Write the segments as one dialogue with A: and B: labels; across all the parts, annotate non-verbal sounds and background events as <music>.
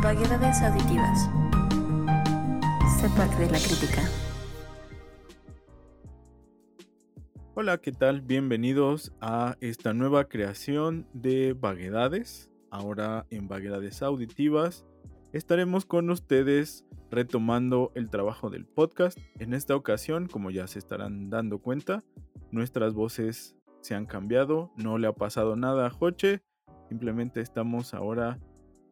A: Vaguedades auditivas. Sé parte de la crítica.
B: Hola, ¿qué tal? Bienvenidos a esta nueva creación de Vaguedades. Ahora en Vaguedades Auditivas estaremos con ustedes retomando el trabajo del podcast. En esta ocasión, como ya se estarán dando cuenta, nuestras voces se han cambiado, no le ha pasado nada a Joche, simplemente estamos ahora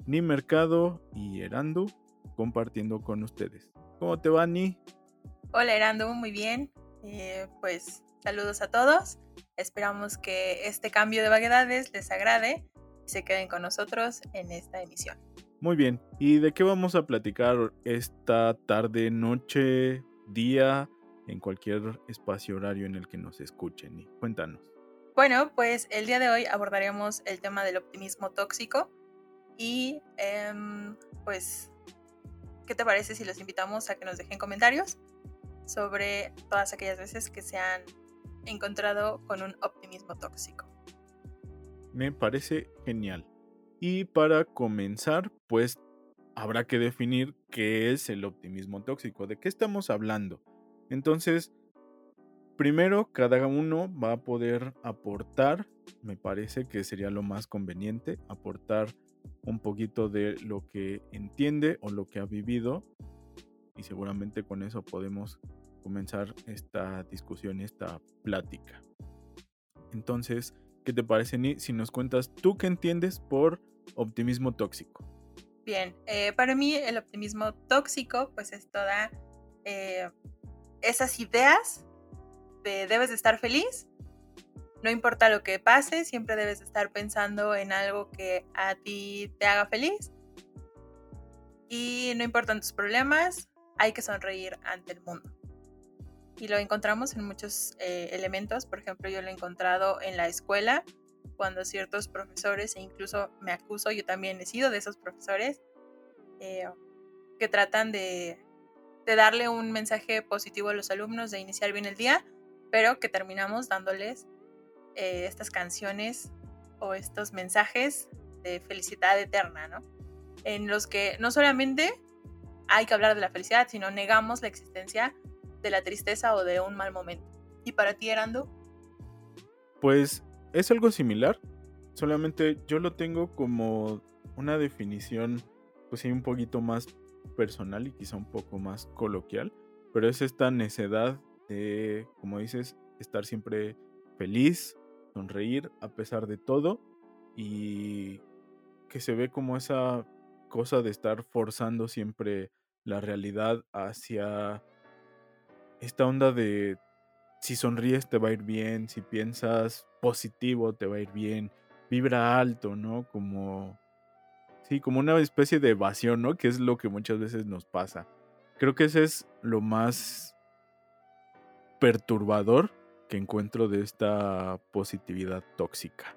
B: Ni Mercado y Erandu compartiendo con ustedes. ¿Cómo te va, Ni?
C: Hola, Erandu, muy bien. Eh, pues saludos a todos. Esperamos que este cambio de vaguedades les agrade y se queden con nosotros en esta emisión.
B: Muy bien, ¿y de qué vamos a platicar esta tarde, noche, día, en cualquier espacio horario en el que nos escuchen? Y cuéntanos.
C: Bueno, pues el día de hoy abordaremos el tema del optimismo tóxico y em, pues, ¿qué te parece si los invitamos a que nos dejen comentarios sobre todas aquellas veces que se han encontrado con un optimismo tóxico?
B: Me parece genial. Y para comenzar, pues habrá que definir qué es el optimismo tóxico, de qué estamos hablando. Entonces, primero, cada uno va a poder aportar, me parece que sería lo más conveniente, aportar un poquito de lo que entiende o lo que ha vivido y seguramente con eso podemos comenzar esta discusión, esta plática. Entonces, ¿qué te parece, Ni, si nos cuentas tú qué entiendes por optimismo tóxico?
C: Bien, eh, para mí el optimismo tóxico pues es toda eh, esas ideas de debes de estar feliz, no importa lo que pase, siempre debes de estar pensando en algo que a ti te haga feliz y no importan tus problemas, hay que sonreír ante el mundo. Y lo encontramos en muchos eh, elementos, por ejemplo yo lo he encontrado en la escuela, cuando ciertos profesores, e incluso me acuso, yo también he sido de esos profesores, eh, que tratan de, darle un mensaje positivo a los alumnos, de iniciar bien el día, pero que terminamos dándoles eh, estas canciones o estos mensajes de felicidad eterna, ¿no? En los que no solamente hay que hablar de la felicidad, sino negamos la existencia de la tristeza o de un mal momento. ¿Y para ti, Erando?
B: Pues es algo similar, solamente yo lo tengo como una definición, pues sí, un poquito más personal y quizá un poco más coloquial, pero es esta necedad de, como dices, estar siempre feliz, sonreír a pesar de todo y que se ve como esa cosa de estar forzando siempre la realidad hacia esta onda de si sonríes te va a ir bien, si piensas positivo te va a ir bien, vibra alto, ¿no? Como, sí, como una especie de evasión, ¿no? Que es lo que muchas veces nos pasa. Creo que ese es lo más perturbador que encuentro de esta positividad tóxica.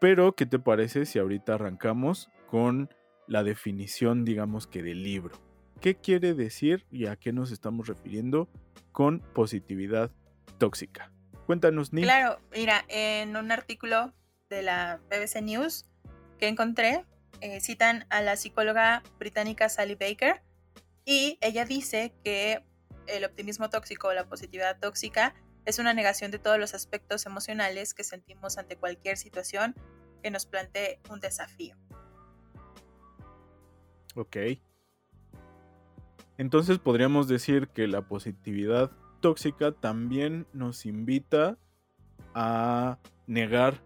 B: Pero, ¿qué te parece si ahorita arrancamos con la definición, digamos que del libro? ¿Qué quiere decir y a qué nos estamos refiriendo con positividad tóxica? Cuéntanos, Nick.
C: Claro, mira, en un artículo de la BBC News que encontré, eh, citan a la psicóloga británica Sally Baker y ella dice que el optimismo tóxico o la positividad tóxica es una negación de todos los aspectos emocionales que sentimos ante cualquier situación que nos plantee un desafío.
B: Ok. Entonces podríamos decir que la positividad tóxica también nos invita a negar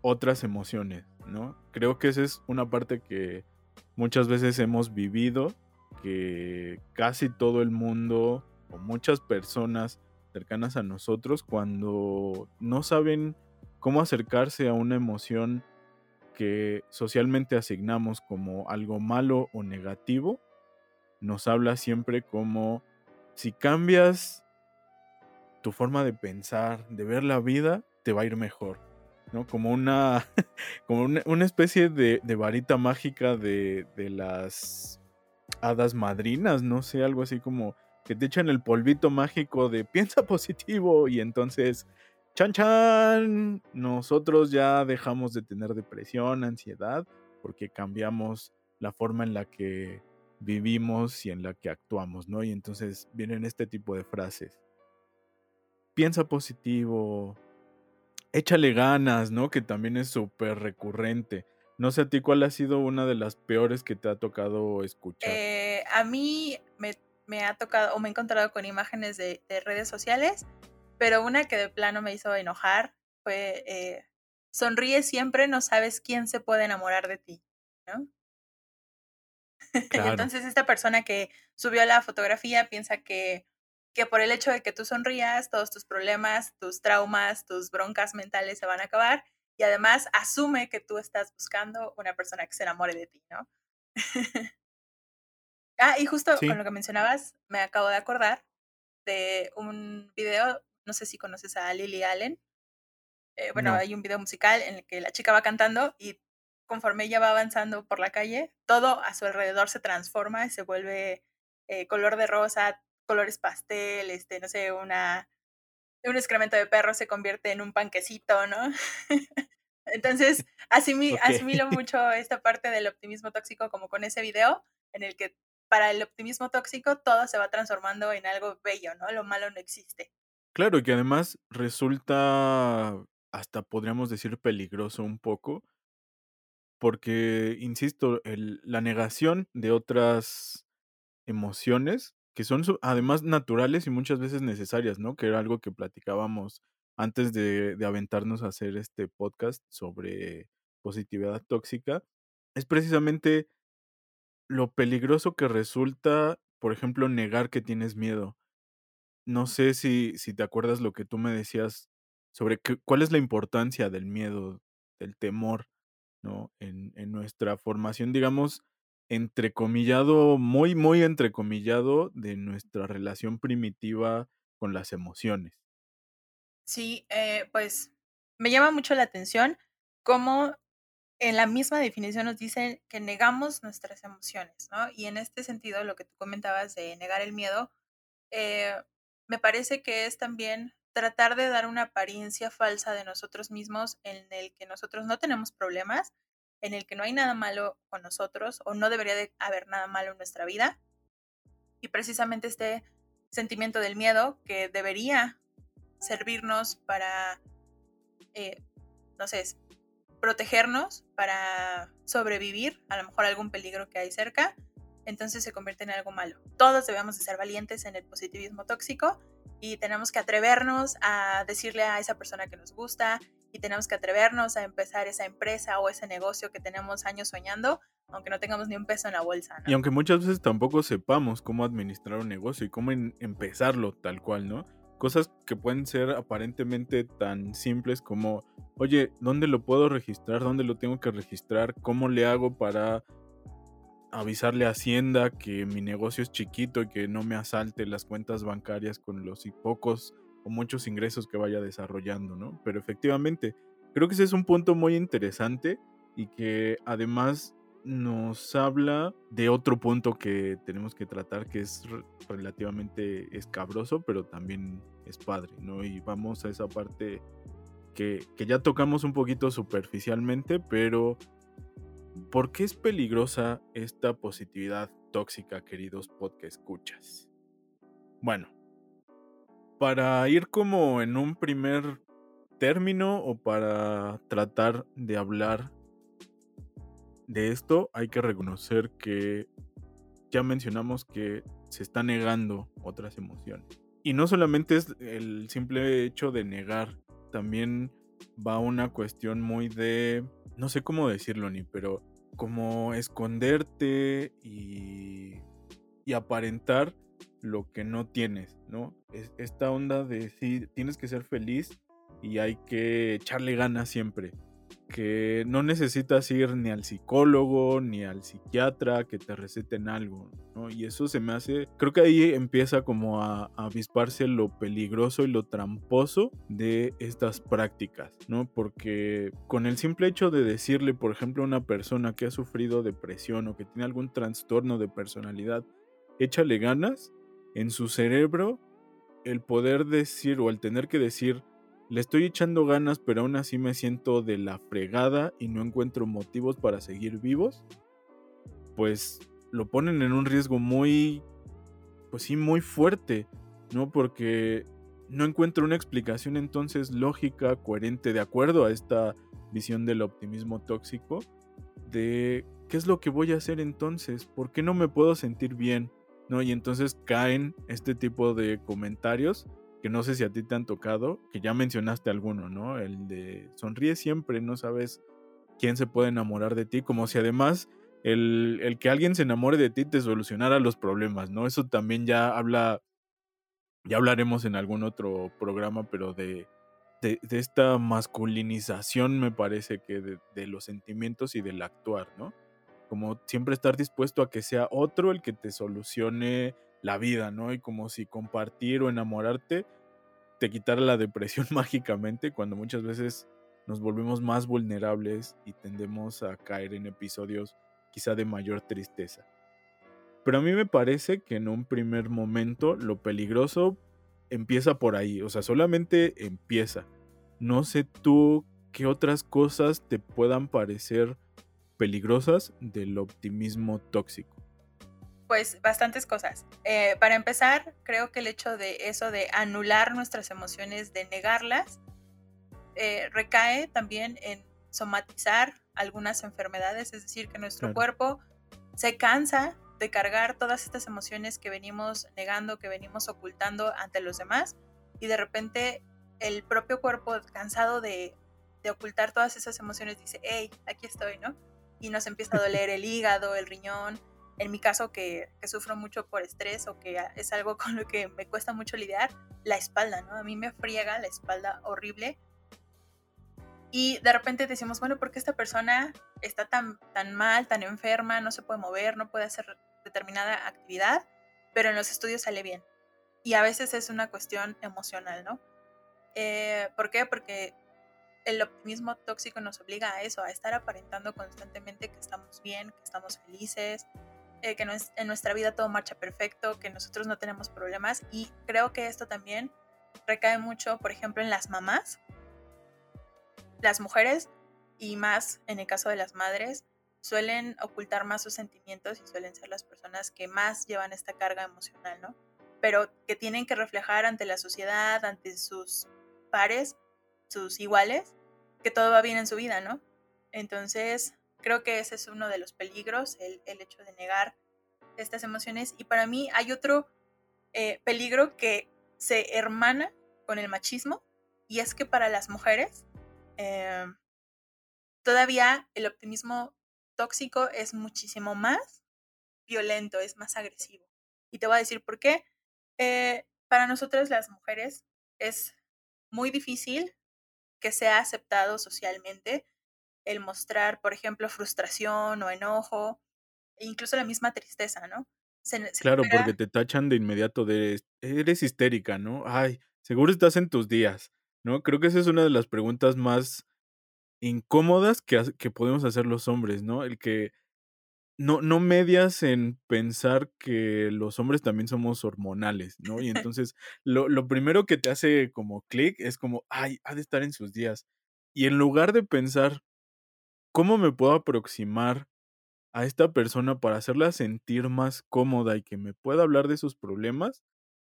B: otras emociones, ¿no? Creo que esa es una parte que muchas veces hemos vivido, que casi todo el mundo o muchas personas cercanas a nosotros cuando no saben cómo acercarse a una emoción que socialmente asignamos como algo malo o negativo, nos habla siempre como si cambias tu forma de pensar, de ver la vida, te va a ir mejor. ¿no? Como una, <laughs> como una, especie de, varita mágica de, de, las hadas madrinas, no sé, algo así como que te echan el polvito mágico de piensa <laughs> positivo y entonces, chan chan, nosotros ya dejamos de tener depresión, ansiedad, porque cambiamos la forma en la que vivimos y en la que actuamos, ¿no? Y entonces vienen este tipo de frases. Piensa positivo, échale ganas, ¿no? Que también es súper recurrente. No sé a ti cuál ha sido una de las peores que te ha tocado escuchar.
C: Eh, a mí me, ha tocado o me he encontrado con imágenes de, redes sociales, pero una que de plano me hizo enojar fue, eh, sonríe siempre, no sabes quién se puede enamorar de ti, ¿no? <laughs> Entonces esta persona que subió la fotografía piensa que, que por el hecho de que tú sonrías, todos tus problemas, tus traumas, tus broncas mentales se van a acabar y además asume que tú estás buscando una persona que se enamore de ti, ¿no? <laughs> ah, y justo con lo que mencionabas, me acabo de acordar de un video, no sé si conoces a Lily Allen. Eh, bueno, hay un video musical en el que la chica va cantando y conforme ella va avanzando por la calle, todo a su alrededor se transforma y se vuelve eh, color de rosa, colores pastel, este, no sé, una, un excremento de perro se convierte en un panquecito, ¿no? <laughs> Entonces, asimilo <laughs> mucho esta parte del optimismo tóxico como con ese video en el que para el optimismo tóxico todo se va transformando en algo bello, ¿no? Lo malo no existe.
B: Claro, y que además resulta hasta podríamos decir peligroso un poco, porque, insisto, la negación de otras emociones que son además naturales y muchas veces necesarias, ¿no? Que era algo que platicábamos antes de, de aventarnos a hacer este podcast sobre positividad tóxica, es precisamente lo peligroso que resulta, por ejemplo, negar que tienes miedo. No sé si, si te acuerdas lo que tú me decías sobre cuál es la importancia del miedo, del temor ¿no? En, en nuestra formación, digamos, entrecomillado, muy, muy entrecomillado de nuestra relación primitiva con las emociones.
C: Sí, eh, pues me llama mucho la atención cómo en la misma definición nos dicen que negamos nuestras emociones, ¿no? Y en este sentido, lo que tú comentabas de negar el miedo, eh, me parece que es también tratar de dar una apariencia falsa de nosotros mismos en el que nosotros no tenemos problemas, en el que no hay nada malo con nosotros o no debería de haber nada malo en nuestra vida. Y precisamente este sentimiento del miedo que debería servirnos para, eh, no sé, protegernos, para sobrevivir a lo mejor algún peligro que hay cerca, entonces se convierte en algo malo. Todos debemos de ser valientes en el positivismo tóxico y tenemos que atrevernos a decirle a esa persona que nos gusta y tenemos que atrevernos a empezar esa empresa o ese negocio que tenemos años soñando, aunque no tengamos ni un peso en la bolsa.
B: Y aunque muchas veces tampoco sepamos cómo administrar un negocio y cómo empezarlo tal cual, ¿no? Cosas que pueden ser aparentemente tan simples como, oye, ¿dónde lo puedo registrar? ¿Dónde lo tengo que registrar? ¿Cómo le hago para avisarle a Hacienda que mi negocio es chiquito y que no me asalte las cuentas bancarias con los pocos o muchos ingresos que vaya desarrollando, ¿no? Pero efectivamente, creo que ese es un punto muy interesante y que además nos habla de otro punto que tenemos que tratar que es relativamente escabroso, pero también es padre, ¿no? Y vamos a esa parte que, que ya tocamos un poquito superficialmente, pero ¿Por qué es peligrosa esta positividad tóxica, queridos podcast escuchas? Bueno, para ir como en un primer término o para tratar de hablar de esto, hay que reconocer que ya mencionamos que se está negando otras emociones. Y no solamente es el simple hecho de negar, también va una cuestión muy de no sé cómo decirlo ni, pero como esconderte y, y aparentar lo que no tienes, ¿no? Es esta onda de sí, tienes que ser feliz y hay que echarle ganas siempre que no necesitas ir ni al psicólogo ni al psiquiatra que te receten algo, ¿no? Y eso se me hace, creo que ahí empieza como a, avisparse lo peligroso y lo tramposo de estas prácticas, ¿no? Porque con el simple hecho de decirle, por ejemplo, a una persona que ha sufrido depresión o que tiene algún trastorno de personalidad, échale ganas, en su cerebro el poder decir o el tener que decir le estoy echando ganas, pero aún así me siento de la fregada y no encuentro motivos para seguir vivos. pues lo ponen en un riesgo muy, pues sí, muy fuerte, ¿no? Porque no encuentro una explicación entonces lógica, coherente, de acuerdo a esta visión del optimismo tóxico, de qué es lo que voy a hacer entonces, por qué no me puedo sentir bien, ¿no? Y entonces caen este tipo de comentarios que no sé si a ti te han tocado, que ya mencionaste alguno, ¿no? El de sonríe siempre, no sabes quién se puede enamorar de ti, como si además el, el, que alguien se enamore de ti te solucionara los problemas, ¿no? Eso también ya habla, ya hablaremos en algún otro programa, pero de, de, esta masculinización me parece que de, de, los sentimientos y del actuar, ¿no? Como siempre estar dispuesto a que sea otro el que te solucione la vida, ¿no? Y como si compartir o enamorarte te quitara la depresión <laughs> mágicamente, cuando muchas veces nos volvemos más vulnerables y tendemos a caer en episodios quizá de mayor tristeza. Pero a mí me parece que en un primer momento lo peligroso empieza por ahí, o sea, solamente empieza. No sé tú qué otras cosas te puedan parecer peligrosas del optimismo tóxico.
C: Pues bastantes cosas. Eh, para empezar, creo que el hecho de eso de anular nuestras emociones, de negarlas, eh, recae también en somatizar algunas enfermedades, es decir, que nuestro cuerpo se cansa de cargar todas estas emociones que venimos negando, que venimos ocultando ante los demás, y de repente el propio cuerpo cansado de, de ocultar todas esas emociones dice, hey, aquí estoy, ¿no? Y nos empieza a doler el hígado, el riñón, en mi caso que, sufro mucho por estrés o que es algo <laughs> con lo que me cuesta mucho lidiar, la espalda, ¿no? A mí me friega la espalda horrible. Y de repente decimos, bueno, ¿por qué esta persona está tan, tan mal, tan enferma, no se puede mover, no puede hacer determinada actividad, pero en los estudios sale bien? Y a veces es una cuestión emocional, ¿no? Eh, ¿Por qué? Porque el optimismo tóxico nos obliga a eso, a estar aparentando constantemente que estamos bien, que estamos felices, eh, que en nuestra vida todo marcha perfecto, que nosotros no tenemos problemas y creo que esto también recae mucho, por ejemplo, en las mamás, las mujeres y más en el caso de las madres suelen ocultar más sus sentimientos y suelen ser las personas que más llevan esta carga emocional, ¿no? Pero que tienen que reflejar ante la sociedad, ante sus pares, sus iguales, que todo va bien en su vida, ¿no? Entonces, Creo que ese es uno de los peligros, el, hecho de negar estas emociones. Y para mí hay otro eh, peligro que se hermana con el machismo y es que para las mujeres eh, todavía el optimismo tóxico es muchísimo más violento, es más agresivo. Y te voy a decir por qué. Eh, para nosotras las mujeres es muy difícil que sea aceptado socialmente el mostrar, por ejemplo, frustración o enojo, e incluso la misma tristeza, ¿no?
B: claro, porque te tachan de inmediato de, eres histérica, ¿no? Ay, seguro estás en tus días, ¿no? Creo que esa es una de las preguntas más incómodas que, que podemos hacer los hombres, ¿no? El que no, no medias en pensar que los hombres también somos hormonales, ¿no? Y <laughs> entonces lo, lo primero que te hace como clic es como, ay, ha de estar en sus días. Y en lugar de pensar, ¿Cómo me puedo aproximar a esta persona para hacerla sentir más cómoda y que me pueda hablar de sus problemas?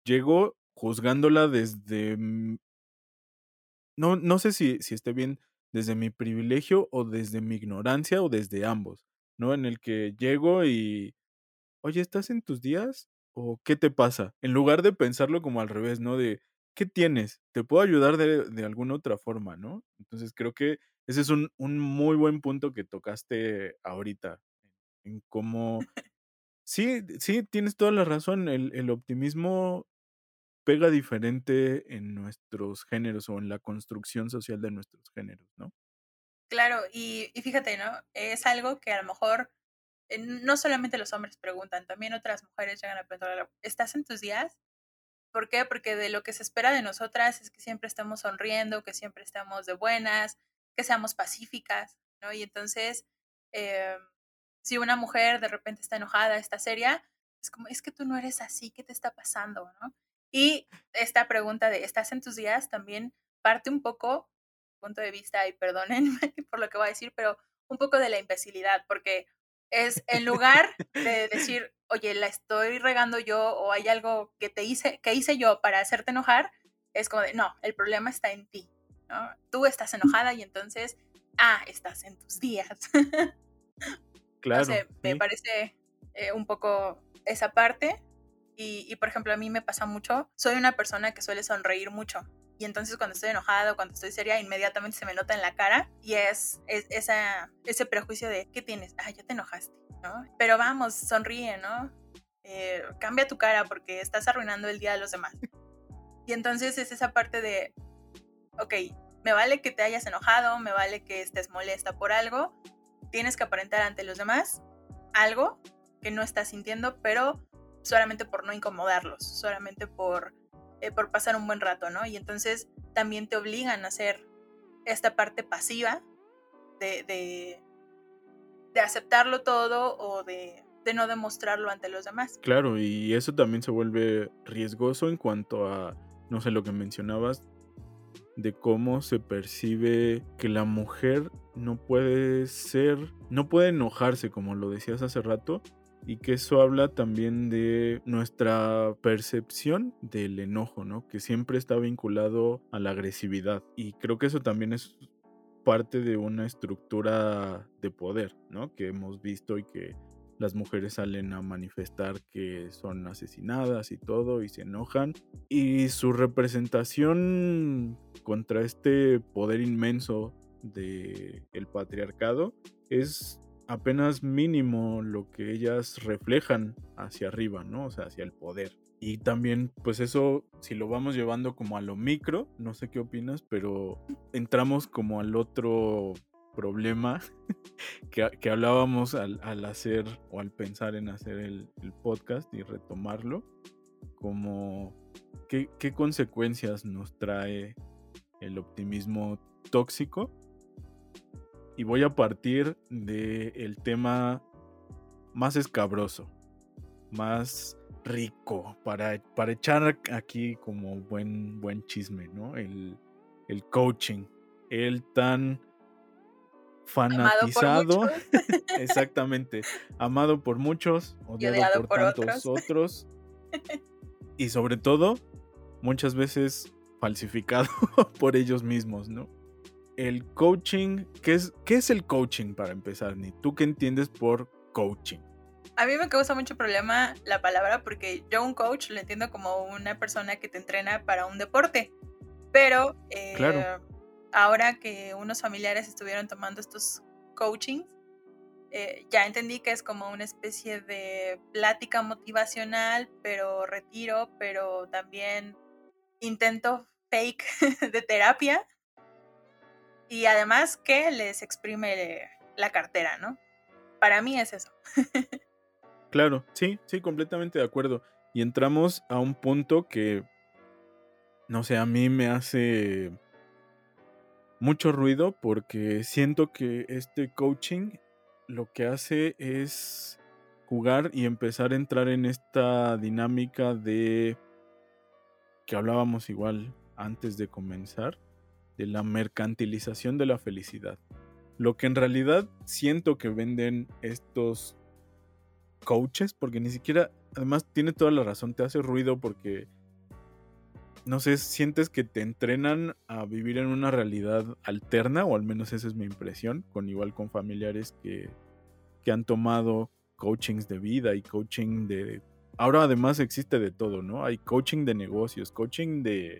B: Llego juzgándola desde... No, no sé si, si esté bien desde mi privilegio o desde mi ignorancia o desde ambos, ¿no? En el que llego y, oye, ¿estás en tus días? ¿O qué te pasa? En lugar de pensarlo como al revés, ¿no? De, ¿qué tienes? ¿Te puedo ayudar de, alguna otra forma, ¿no? Entonces creo que ese es un, muy buen punto que tocaste ahorita, en cómo... Sí, sí, tienes toda la razón. El, optimismo pega diferente en nuestros géneros o en la construcción social de nuestros géneros, ¿no?
C: Claro, y, y fíjate, ¿no? Es algo que a lo mejor eh, no solamente los hombres preguntan, también otras mujeres llegan a preguntar, ¿estás en tus días? ¿Por qué? Porque de lo que se espera de nosotras es que siempre estemos sonriendo, que siempre estemos de buenas, que seamos pacíficas, ¿no? Y entonces, em, si una mujer de repente está enojada, está seria, es como, es que tú no eres así, ¿qué te está pasando, no? Y esta pregunta de, ¿estás en tus días? También parte un poco, punto de vista, y perdónenme <laughs> por lo que voy a decir, pero un poco de la imbecilidad, porque es en <laughs> lugar de decir, oye, la estoy regando yo o hay algo que te hice, que hice yo para hacerte enojar, es como de, no, el problema está en ti, ¿no? Tú estás enojada y entonces, ah, estás en tus días. <laughs>
B: Claro.
C: me parece eh, un poco esa parte. Y, y, por ejemplo, a mí me pasa mucho, soy una persona que suele sonreír mucho. Y entonces cuando estoy enojada o cuando estoy seria, inmediatamente se me nota en la cara y es, es esa, ese prejuicio de, ¿qué tienes? Ah, ya te enojaste, ¿no? Pero vamos, sonríe, ¿no? Eh, cambia tu cara porque estás arruinando el día de los demás. Y entonces es esa parte de, ok, me vale que te hayas enojado, me vale que estés molesta por algo, tienes que aparentar ante los demás algo que no estás sintiendo, pero solamente por no incomodarlos, solamente por, eh, por pasar un buen rato, ¿no? Y entonces también te obligan a hacer esta parte pasiva de, de, de aceptarlo todo o de, de no demostrarlo ante los demás.
B: Claro, y eso también se vuelve riesgoso en cuanto a, no sé, lo que mencionabas, de cómo se percibe que la mujer no puede ser, no puede enojarse, como lo decías hace rato, y que eso habla también de nuestra percepción del enojo, ¿no? Que siempre está vinculado a la agresividad. Y creo que eso también es parte de una estructura de poder, ¿no? Que hemos visto y que las mujeres salen a manifestar que son asesinadas y todo y se enojan. Y su representación contra este poder inmenso del el patriarcado es apenas mínimo lo que ellas reflejan hacia arriba, ¿no? O sea, hacia el poder. Y también, pues eso, si lo vamos llevando como a lo micro, no sé qué opinas, pero entramos como al otro problema <laughs> que, hablábamos al, hacer o al pensar en hacer el, podcast y retomarlo, como qué, qué consecuencias nos trae el optimismo tóxico y voy a partir del tema más escabroso, más rico, para, para echar aquí como buen, buen chisme, ¿no? El, coaching, el tan fanatizado, <laughs> exactamente, amado por muchos, odiado, por, tantos otros, <laughs> y sobre todo, muchas veces falsificado <laughs> por ellos mismos, ¿no? El coaching, ¿qué es, ¿qué es el coaching para empezar, Ni? ¿Tú qué entiendes por coaching?
C: A mí me causa mucho problema la palabra porque yo un coach lo entiendo como una persona que te entrena para un deporte. Pero eh, ahora que unos familiares estuvieron tomando estos coachings, eh, ya entendí que es como una especie de plática motivacional, pero retiro, pero también intento fake <laughs> de terapia y además que les exprime la cartera, ¿no? Para mí es eso. <laughs>
B: claro, sí, sí, completamente de acuerdo. Y entramos a un punto que, no sé, a mí me hace mucho ruido porque siento que este coaching lo que hace es jugar y empezar a entrar en esta dinámica de que hablábamos igual antes de comenzar, de la mercantilización de la felicidad. Lo que en realidad siento que venden estos coaches, porque ni siquiera, además tiene toda la razón, te hace ruido porque, no sé, sientes que te entrenan a vivir en una realidad alterna, o al menos esa es mi impresión, con igual con familiares que, que han tomado coachings de vida y coaching de... Ahora además existe de todo, ¿no? Hay coaching de negocios, coaching de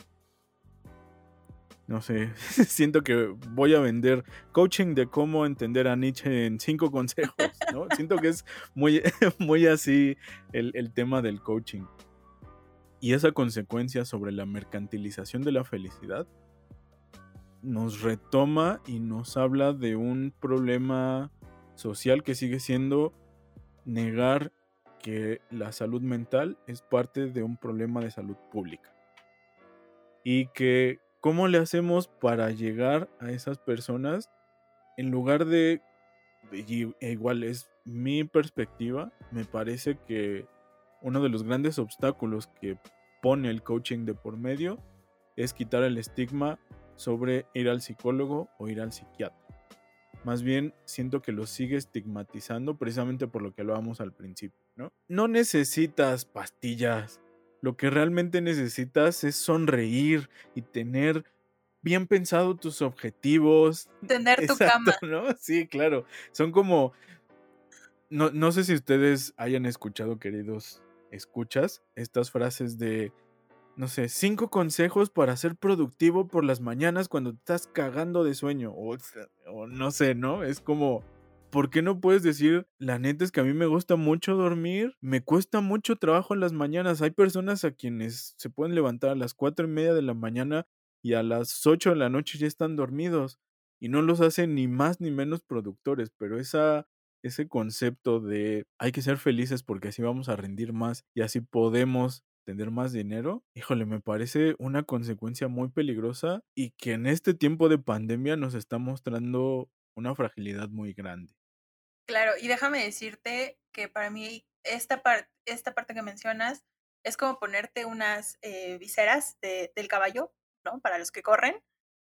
B: no sé, <laughs> siento que voy a vender coaching de cómo entender a Nietzsche en cinco consejos, ¿no? <laughs> siento que es muy, <laughs> muy así el, el tema del coaching. Y esa consecuencia sobre la mercantilización de la felicidad nos retoma y nos habla de un problema social que sigue siendo negar que la salud mental es parte de un problema de salud pública. Y que ¿Cómo le hacemos para llegar a esas personas en lugar de, e igual es mi perspectiva, me parece que uno de los grandes obstáculos que pone el coaching de por medio es quitar el estigma sobre ir al psicólogo o ir al psiquiatra. más bien siento que lo sigue estigmatizando precisamente por lo que hablábamos al principio, ¿no? No necesitas pastillas, lo que realmente necesitas es sonreír y tener bien pensado tus objetivos.
C: Tener tu cama.
B: ¿no? Sí, claro. Son como. No, no sé si ustedes hayan escuchado, queridos escuchas, estas frases de no sé, cinco consejos para ser productivo por las mañanas cuando estás cagando de sueño. O, o, no sé, ¿no? Es como, ¿por qué no puedes decir, la neta es que a mí me gusta mucho dormir, me cuesta mucho trabajo en las mañanas? Hay personas a quienes se pueden levantar a las cuatro y media de la mañana y a las ocho de la noche ya están dormidos y no los hacen ni más ni menos productores, pero esa ese concepto de hay que ser felices porque así vamos a rendir más y así podemos tener más dinero, híjole, me parece una consecuencia muy peligrosa y que en este tiempo de pandemia nos está mostrando una fragilidad muy grande.
C: Claro, y déjame decirte que para mí esta, parte esta parte que mencionas es como ponerte unas eh, viseras del caballo, ¿no? Para los que corren,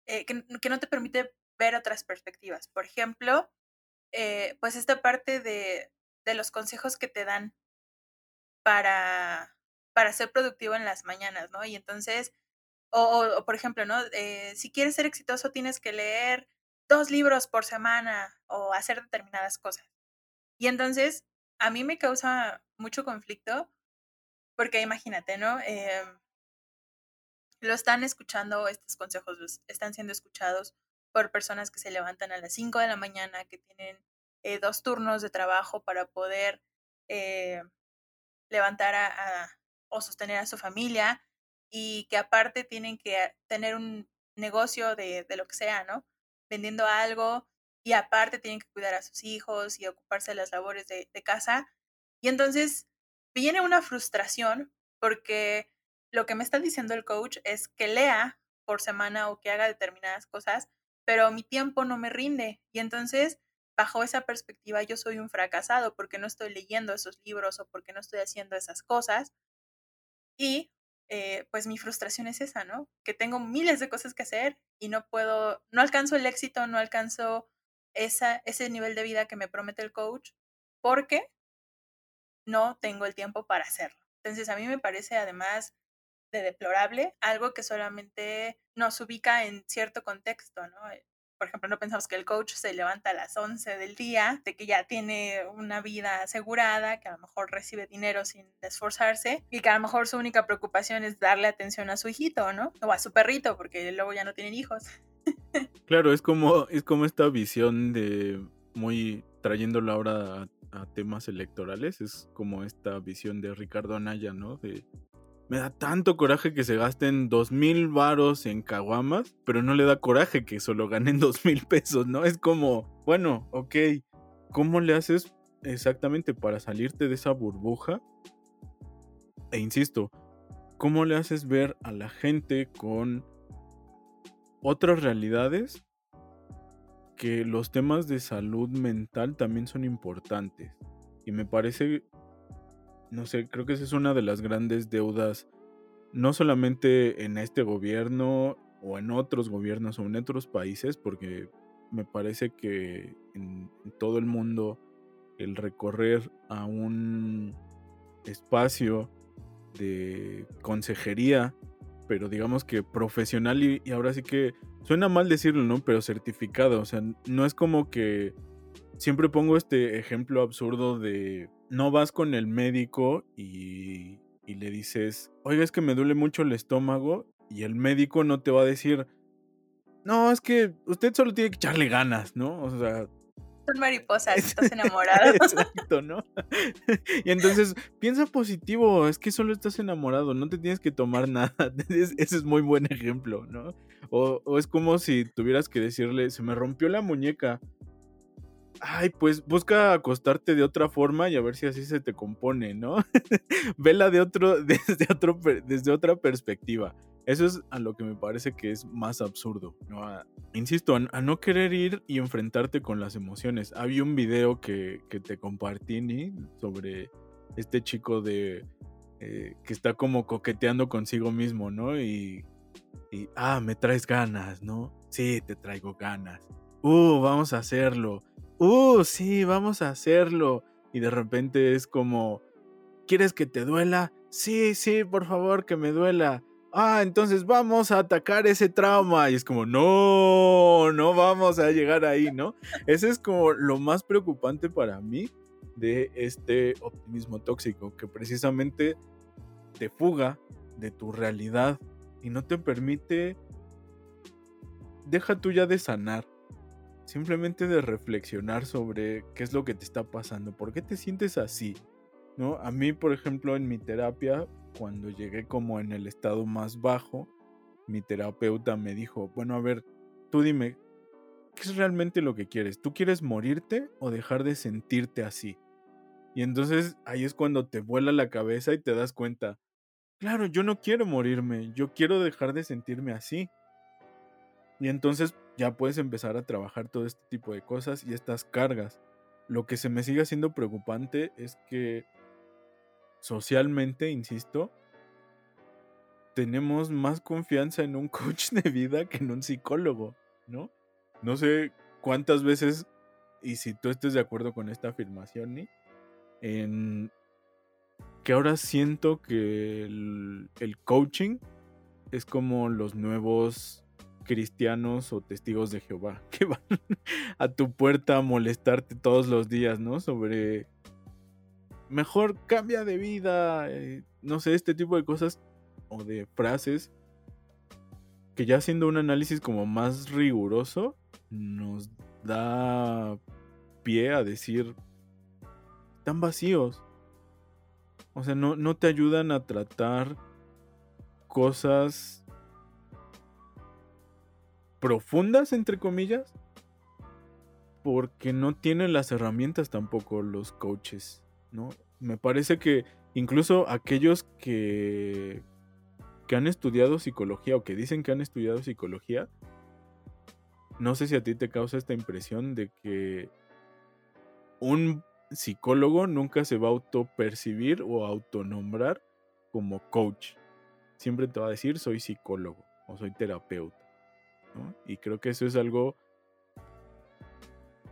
C: eh, que, que, no te permite ver otras perspectivas. Por ejemplo, eh, pues esta parte de, de los consejos que te dan para, para ser productivo en las mañanas, ¿no? Y entonces, o, por ejemplo, ¿no? Si quieres ser exitoso tienes que leer dos libros por semana o hacer determinadas cosas. Y entonces, a mí me causa mucho conflicto porque imagínate, ¿no? Eh, lo están escuchando, estos consejos están siendo escuchados por personas que se levantan a las 5 de la mañana, que tienen eh, dos turnos de trabajo para poder levantar a, o sostener a su familia y que aparte tienen que tener un negocio de, de lo que sea, ¿no? Vendiendo algo y aparte tienen que cuidar a sus hijos y ocuparse de las labores de, casa. Y entonces viene una frustración porque lo que me está diciendo el coach es que lea por semana o que haga determinadas cosas, pero mi tiempo no me rinde. Y entonces, bajo esa perspectiva, yo soy un fracasado porque no estoy leyendo esos libros o porque no estoy haciendo esas cosas. Y eh, pues mi frustración es esa, ¿no? Que tengo miles de cosas que hacer y no puedo, no alcanzo el éxito, no alcanzo esa, ese nivel de vida que me promete el coach porque no tengo el tiempo para hacerlo. Entonces a mí me parece además de deplorable algo que solamente nos ubica en cierto contexto, ¿no? Por ejemplo, no pensamos que el coach se levanta a las 11 del día, de que ya tiene una vida asegurada, que a lo mejor recibe dinero sin esforzarse y que a lo mejor su única preocupación es darle atención a su hijito, ¿no? O a su perrito, porque luego ya no tienen hijos. <laughs>
B: claro, es como, es como esta visión de muy trayéndolo ahora a, temas electorales, es como esta visión de Ricardo Anaya, ¿no? De me da tanto coraje que se gasten dos mil varos en caguamas, pero no le da coraje que solo ganen dos mil pesos, ¿no? Es como, bueno, ok, ¿cómo le haces exactamente para salirte de esa burbuja? E insisto, ¿cómo le haces ver a la gente con otras realidades que los temas de salud mental también son importantes? Y me parece no sé, creo que esa es una de las grandes deudas, no solamente en este gobierno o en otros gobiernos o en otros países, porque me parece que en, todo el mundo el recorrer a un espacio de consejería, pero digamos que profesional y, ahora sí que suena mal decirlo, ¿no? Pero certificado, o sea, no es como que siempre pongo este ejemplo absurdo de no vas con el médico y, y le dices, oiga, es que me duele mucho el estómago y el médico no te va a decir, no, es que usted solo tiene que echarle ganas, ¿no? O sea...
C: Son mariposas, estás <laughs> enamorado.
B: Exacto, ¿no? <laughs> y entonces, piensa positivo, es que solo estás enamorado, no te tienes que tomar <laughs> nada. Ese es muy buen ejemplo, ¿no? O, o es como si tuvieras que decirle, se me rompió la muñeca ay, pues busca acostarte de otra forma y a ver si así se te compone, ¿no? <laughs> Vela de otro, <laughs> desde, otro, desde otra perspectiva. Eso es a lo que me parece que es más absurdo, ¿no? insisto, a, no querer ir y enfrentarte con las emociones. Había un video que, que te compartí, Ni, sobre este chico de... Eh, que está como coqueteando consigo mismo, ¿no? Y, y, ah, me traes ganas, ¿no? Sí, te traigo ganas uh, vamos a hacerlo, uh, sí, vamos a hacerlo. Y de repente es como, ¿quieres que te duela? Sí, sí, por favor, que me duela. Ah, entonces vamos a atacar ese trauma. Y es como, no, no vamos a llegar ahí, ¿no? Ese es como lo más preocupante para mí de este optimismo tóxico, que precisamente te fuga de tu realidad y no te permite, deja tú ya de sanar, simplemente de reflexionar sobre qué es lo que te está pasando, por qué te sientes así, ¿no? A mí, por ejemplo, en mi terapia, cuando llegué como en el estado más bajo, mi terapeuta me dijo, bueno, a ver, tú dime, ¿qué es realmente lo que quieres? ¿Tú quieres morirte o dejar de sentirte así? Y entonces ahí es cuando te vuela la cabeza y te das cuenta, claro, yo no quiero morirme, yo quiero dejar de sentirme así. Y entonces ya puedes empezar a trabajar todo este tipo de cosas y estas cargas. Lo que se me sigue haciendo preocupante es que socialmente, insisto, tenemos más confianza en un <laughs> coach de vida que en un psicólogo, ¿no? No sé cuántas veces, y si tú estés de acuerdo con esta afirmación, Ni, en que ahora siento que el coaching es como los nuevos cristianos o testigos de Jehová <laughs> que van a tu puerta a molestarte todos los días, ¿no? Sobre mejor cambia de vida, eh, no sé, este tipo de cosas o de frases que ya haciendo un análisis como más riguroso nos da pie a decir están vacíos. O sea, no, no te ayudan a tratar cosas profundas, entre comillas, porque no tienen las herramientas tampoco los coaches, ¿no? Me parece que incluso aquellos que, que han estudiado psicología o que dicen que han estudiado psicología, no sé si a ti te causa esta impresión de que un psicólogo nunca se va a autopercibir o autonombrar como coach. Siempre te va a decir soy psicólogo o soy terapeuta. Y creo que eso es algo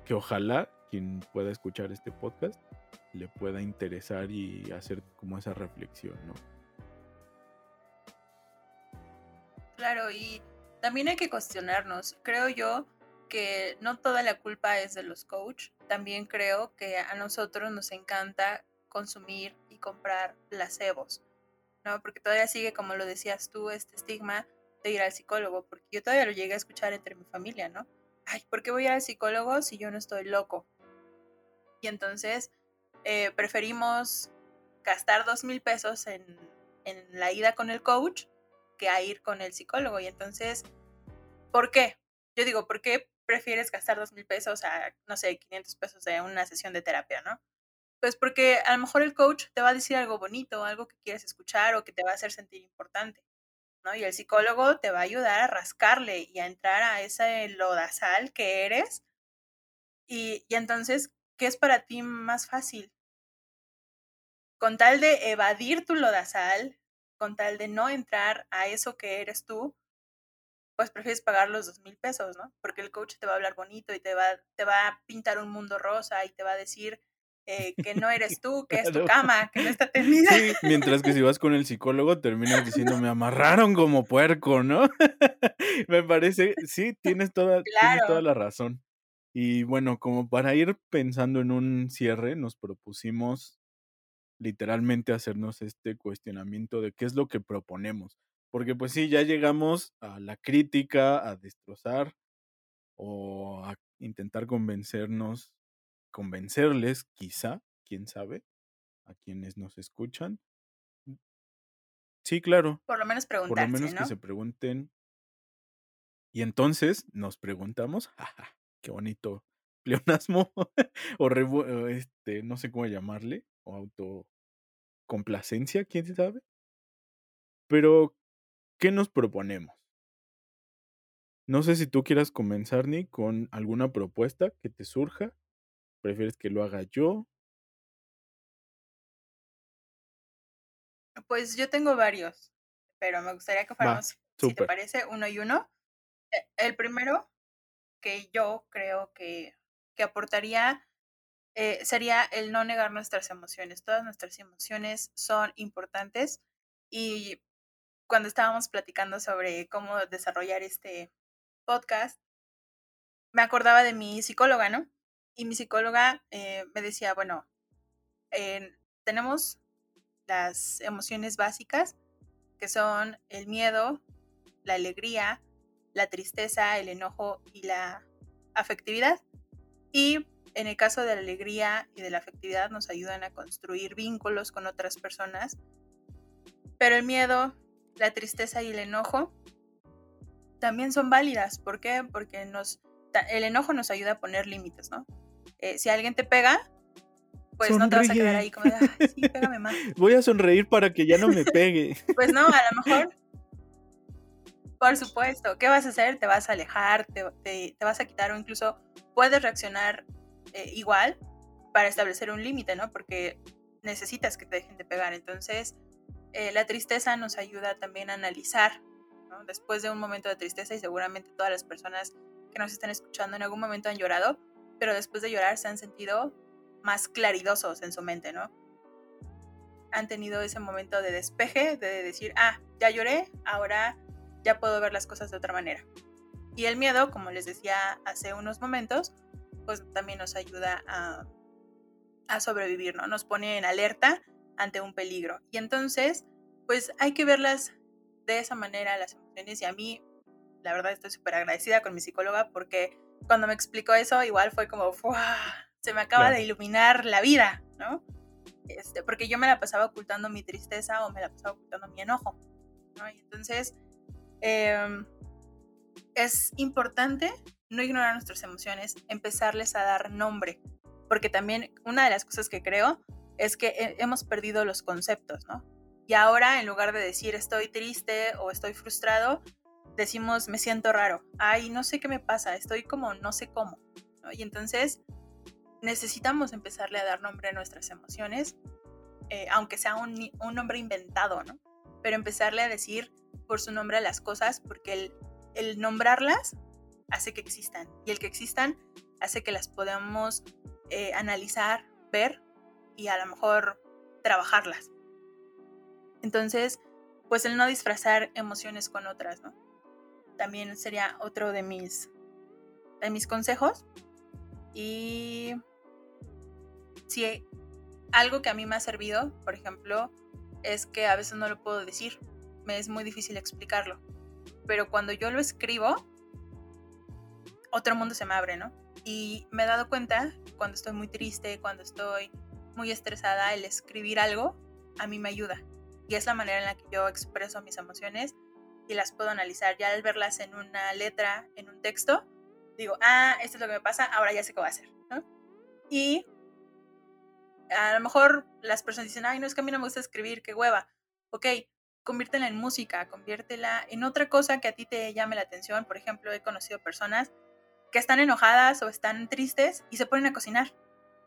B: que ojalá quien pueda escuchar este podcast le pueda interesar y hacer como esa reflexión, ¿no?
C: Claro, y también hay que cuestionarnos. Creo yo que no toda la culpa es de los coach. También creo que a nosotros nos encanta consumir y comprar placebos, ¿no? Porque todavía sigue, como lo decías tú, este estigma de ir al psicólogo, porque yo todavía lo llegué a escuchar entre mi familia, ¿no? Ay, ¿por qué voy al psicólogo si yo no estoy loco? Y entonces eh, preferimos gastar dos mil pesos en, en la ida con el coach que a ir con el psicólogo. Y entonces, ¿por qué? Yo digo, ¿por qué prefieres gastar dos mil pesos a, no sé, 500 pesos de una sesión de terapia, ¿no? Pues porque a lo mejor el coach te va a decir algo bonito, algo que quieres escuchar o que te va a hacer sentir importante, Y el psicólogo te va a ayudar a rascarle y a entrar a ese lodazal que eres. Y, y entonces, ¿qué es para ti más fácil? Con tal de evadir tu lodazal, con tal de no entrar a eso que eres tú, pues prefieres pagar los dos mil pesos, ¿no? Porque el coach te va a hablar bonito y te va, te va a pintar un mundo rosa y te va a decir eh, que no eres tú, que es tu cama, que no está tendida.
B: Sí, mientras que si vas con el psicólogo terminas diciendo, me amarraron como puerco, ¿no? <laughs> me parece, sí, tienes toda, tienes toda la razón. Y bueno, como para ir pensando en un cierre, nos propusimos literalmente hacernos este cuestionamiento de qué es lo que proponemos. Porque pues sí, ya llegamos a la crítica, a destrozar o a intentar convencernos, convencerles quizá, quién sabe, a quienes nos escuchan. Mm. Sí, claro.
C: Por lo menos
B: Por lo
C: preguntarse,
B: menos que se pregunten. Y entonces nos preguntamos, jaja, qué bonito <laughs> pleonasmo, o este, no sé cómo llamarle, o autocomplacencia, quién sabe. Pero, ¿qué nos proponemos? No sé si tú quieras comenzar, Nick, con alguna propuesta que te surja. ¿Prefieres que lo haga yo?
C: Pues yo tengo varios, pero me gustaría que
B: Va,
C: fuéramos, si te parece, uno y uno. E- El primero que yo creo que, que aportaría eh, sería el no negar nuestras emociones. Todas nuestras emociones son importantes y cuando estábamos platicando sobre cómo desarrollar este podcast, me acordaba de mi psicóloga, ¿no? Y mi psicóloga eh, me decía, bueno, tenemos las emociones básicas, que son el miedo, la alegría, la tristeza, el enojo y la afectividad. Y en el caso de la alegría y de la afectividad nos ayudan a construir vínculos con otras personas. Pero el miedo, la tristeza y el enojo también son válidas. ¿Por qué? Porque el enojo nos ayuda a poner límites, ¿no? Eh, si alguien te pega, pues no te vas a quedar ahí como de, sí, pégame más. <laughs>
B: Voy a sonreír para que ya no me pegue. <laughs>
C: Pues no, a lo mejor, por supuesto, ¿qué vas a hacer? Te vas a alejar, te, te, vas a quitar o incluso puedes reaccionar eh, igual para establecer un límite, ¿no? Porque necesitas que te dejen de pegar. Entonces, eh, la tristeza nos ayuda también a analizar, ¿no? Después de un momento de tristeza, y seguramente todas las personas que nos están escuchando en algún momento han llorado, pero después de llorar se han sentido más claridosos en su mente, ¿no? Han tenido ese momento de despeje, de decir, ah, ya lloré, ahora ya puedo ver las cosas de otra manera. Y el miedo, como les decía hace unos momentos, pues también nos ayuda a, a sobrevivir, ¿no? Nos pone en alerta ante un peligro. Y entonces, pues hay que verlas de esa manera, las emociones. Y a mí, la verdad, estoy súper agradecida con mi psicóloga porque cuando me explicó eso, igual fue como, se me acaba de iluminar la vida, ¿no? Este, porque yo me la pasaba ocultando mi tristeza o me la pasaba ocultando mi enojo, ¿no? Y entonces, em, es importante no ignorar nuestras emociones, empezarles a dar nombre, porque también una de las cosas que creo es que hemos perdido los conceptos, ¿no? Y ahora en lugar de decir estoy triste o estoy frustrado, decimos me siento raro, ay, no sé qué me pasa, estoy como no sé cómo. Y entonces necesitamos empezarle a dar nombre a nuestras emociones, eh, aunque sea un, nombre inventado, ¿no? Pero empezarle a decir por su nombre a las cosas, porque el, nombrarlas hace que existan y el que existan hace que las podamos eh, analizar, ver y a lo mejor trabajarlas. Entonces, pues el no disfrazar emociones con otras, ¿no? También sería otro de mis, de mis consejos. Y si algo que a mí me ha servido, por ejemplo, es que a veces no lo puedo decir, me es muy difícil explicarlo, pero cuando yo lo escribo, otro mundo se me abre, ¿no? Y me he dado cuenta, cuando estoy muy triste, cuando estoy muy estresada, el escribir algo a mí me ayuda. Y es la manera en la que yo expreso mis emociones y las puedo analizar. Ya al verlas en una letra, en un texto, digo, ah, esto es lo que me pasa, ahora ya sé qué voy a hacer, ¿no? Y a lo mejor las personas dicen, ay, no es que a mí no me gusta escribir, qué hueva. Ok, conviértela en música, conviértela en otra cosa que a ti te llame la atención. Por ejemplo, he conocido personas que están enojadas o están tristes y se ponen a cocinar.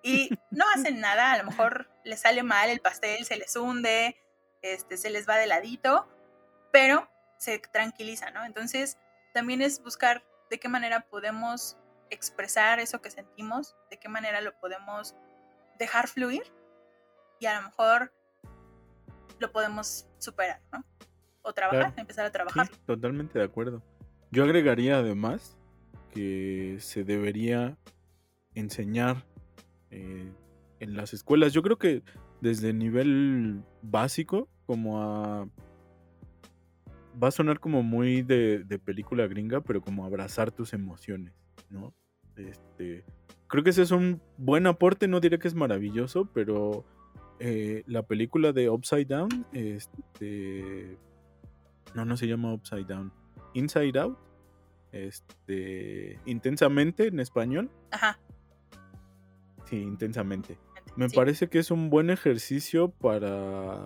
C: Y <laughs> no hacen nada, a lo mejor les sale mal el pastel, se les hunde, este, se les va de ladito, pero se tranquiliza, ¿no? Entonces, también es buscar de qué manera podemos expresar eso que sentimos, de qué manera lo podemos dejar fluir y a lo mejor lo podemos superar, ¿no? O trabajar, empezar a trabajar.
B: totalmente de acuerdo. Yo agregaría además que se debería enseñar eh, en las escuelas. Yo creo que desde el nivel básico, como a... Va a sonar como muy de, de película gringa, pero como abrazar tus emociones, ¿no? Este, creo que ese es un buen aporte, no diré que es maravilloso, pero eh, la película de Upside Down, este, no, no se llama Upside Down, Inside Out, este, intensamente en español.
C: Ajá.
B: Sí, intensamente. Me parece que es un buen ejercicio para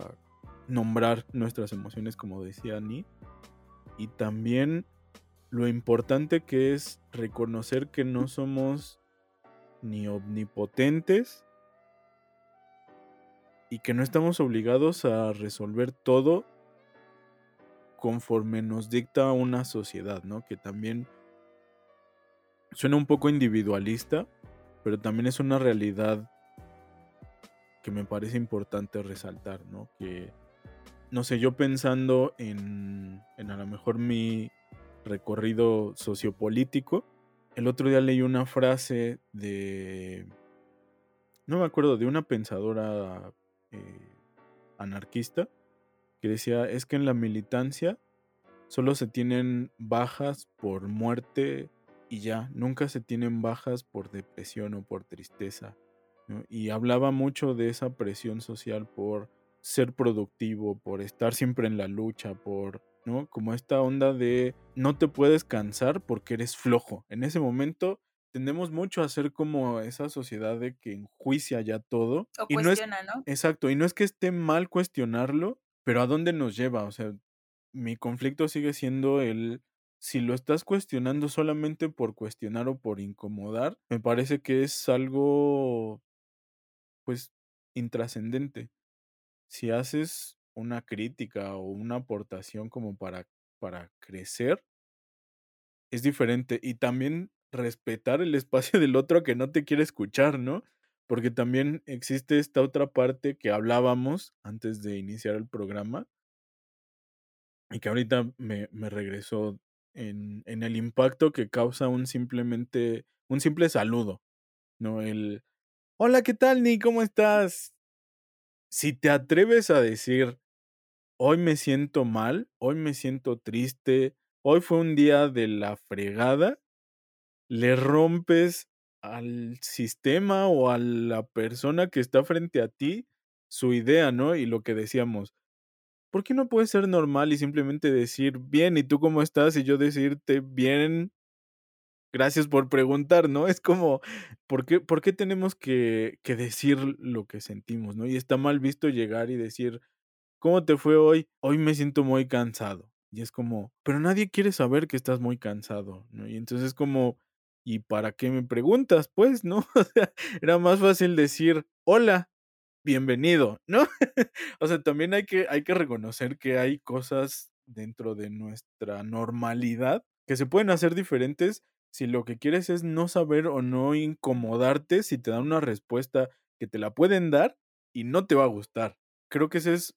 B: nombrar nuestras emociones, como decía Annie, y también lo importante que es reconocer que no somos ni omnipotentes y que no estamos obligados a resolver todo conforme nos dicta una sociedad, ¿no? Que también suena un poco individualista, pero también es una realidad que me parece importante resaltar, ¿no? Que, no sé, yo pensando en, en a lo mejor mi recorrido sociopolítico, el otro día leí una frase de, no me acuerdo, de una pensadora eh, anarquista que decía, es que en la militancia solo se tienen bajas por muerte y ya, nunca se tienen bajas por depresión o por tristeza. Y hablaba mucho de esa presión social por ser productivo, por estar siempre en la lucha, por, ¿no? Como esta onda de no te puedes cansar porque eres flojo. En ese momento tendemos mucho a ser como esa sociedad de que enjuicia ya todo.
C: O
B: y
C: cuestiona,
B: no es,
C: ¿no?
B: Exacto, y no es que esté mal cuestionarlo, pero ¿a dónde nos lleva? O sea, mi conflicto sigue siendo el, si lo estás cuestionando solamente por cuestionar o por incomodar, me parece que es algo, pues, intrascendente. Si haces una crítica o una aportación como para, para crecer, es diferente. Y también respetar el espacio <laughs> del otro que no te quiere escuchar, ¿no? Porque también existe esta otra parte que hablábamos antes de iniciar el programa y que ahorita me, me regresó en, en, el impacto que causa un simplemente, un simple saludo, ¿no? El, hola, ¿qué tal, Ni? ¿Cómo estás? Si te atreves a decir, hoy me siento mal, hoy me siento triste, hoy fue un día de la fregada, le rompes al sistema o a la persona que está frente a ti su idea, ¿no? Y lo que decíamos, ¿por qué no puede ser normal y simplemente decir, bien, ¿y tú cómo estás? Y yo decirte, bien, gracias por preguntar, ¿no? Es como, ¿por qué, por qué tenemos que, que decir lo que sentimos, ¿no? Y está mal visto llegar y decir, ¿cómo te fue hoy? Hoy me siento muy cansado. Y es como, pero nadie quiere saber que estás muy cansado, ¿no? Y entonces es como, ¿y para qué me preguntas? Pues, ¿no? <laughs> O sea, era más fácil decir, hola, bienvenido, ¿no? <laughs> o sea, también hay que, hay que reconocer que hay cosas dentro de nuestra normalidad que se pueden hacer diferentes si lo que quieres es no saber o no incomodarte si te dan una respuesta que te la pueden dar y no te va a gustar. Creo que esa es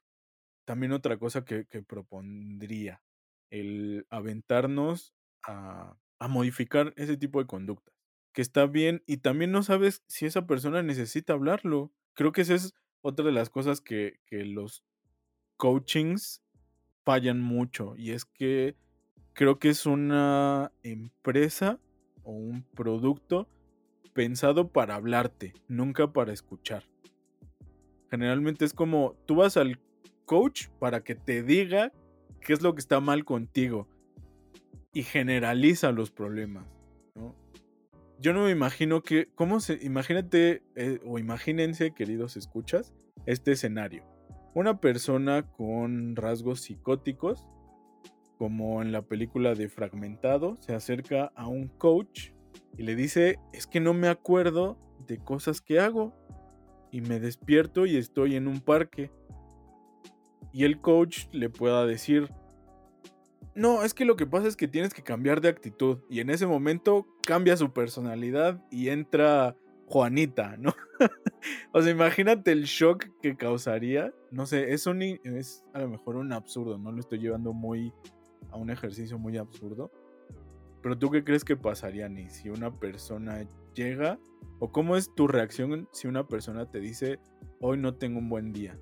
B: también otra cosa que, que propondría, el aventarnos a, a modificar ese tipo de conductas, que está bien y también no sabes si esa persona necesita hablarlo. Creo que esa es otra de las cosas que, que los coachings fallan mucho y es que creo que es una empresa o un producto pensado para hablarte, nunca para escuchar. Generalmente es como tú vas al coach para que te diga qué es lo que está mal contigo y generaliza los problemas. Yo no me imagino que, ¿cómo se? Imagínate eh, o imagínense, queridos escuchas, este escenario. Una persona con rasgos psicóticos, como en la película de Fragmentado, se acerca a un coach y le dice, es que no me acuerdo de cosas que hago. Y me despierto y estoy en un parque. Y el coach le pueda decir, no, es que lo que pasa es que tienes que cambiar de actitud. Y en ese momento cambia su personalidad y entra Juanita, ¿no? <laughs> o sea, imagínate el shock que causaría. No sé, es, un, es a lo mejor un absurdo, ¿no? Lo estoy llevando muy a un ejercicio muy absurdo. Pero tú qué crees que pasaría, ni si una persona llega? ¿O cómo es tu reacción si una persona te dice, hoy no tengo un buen día?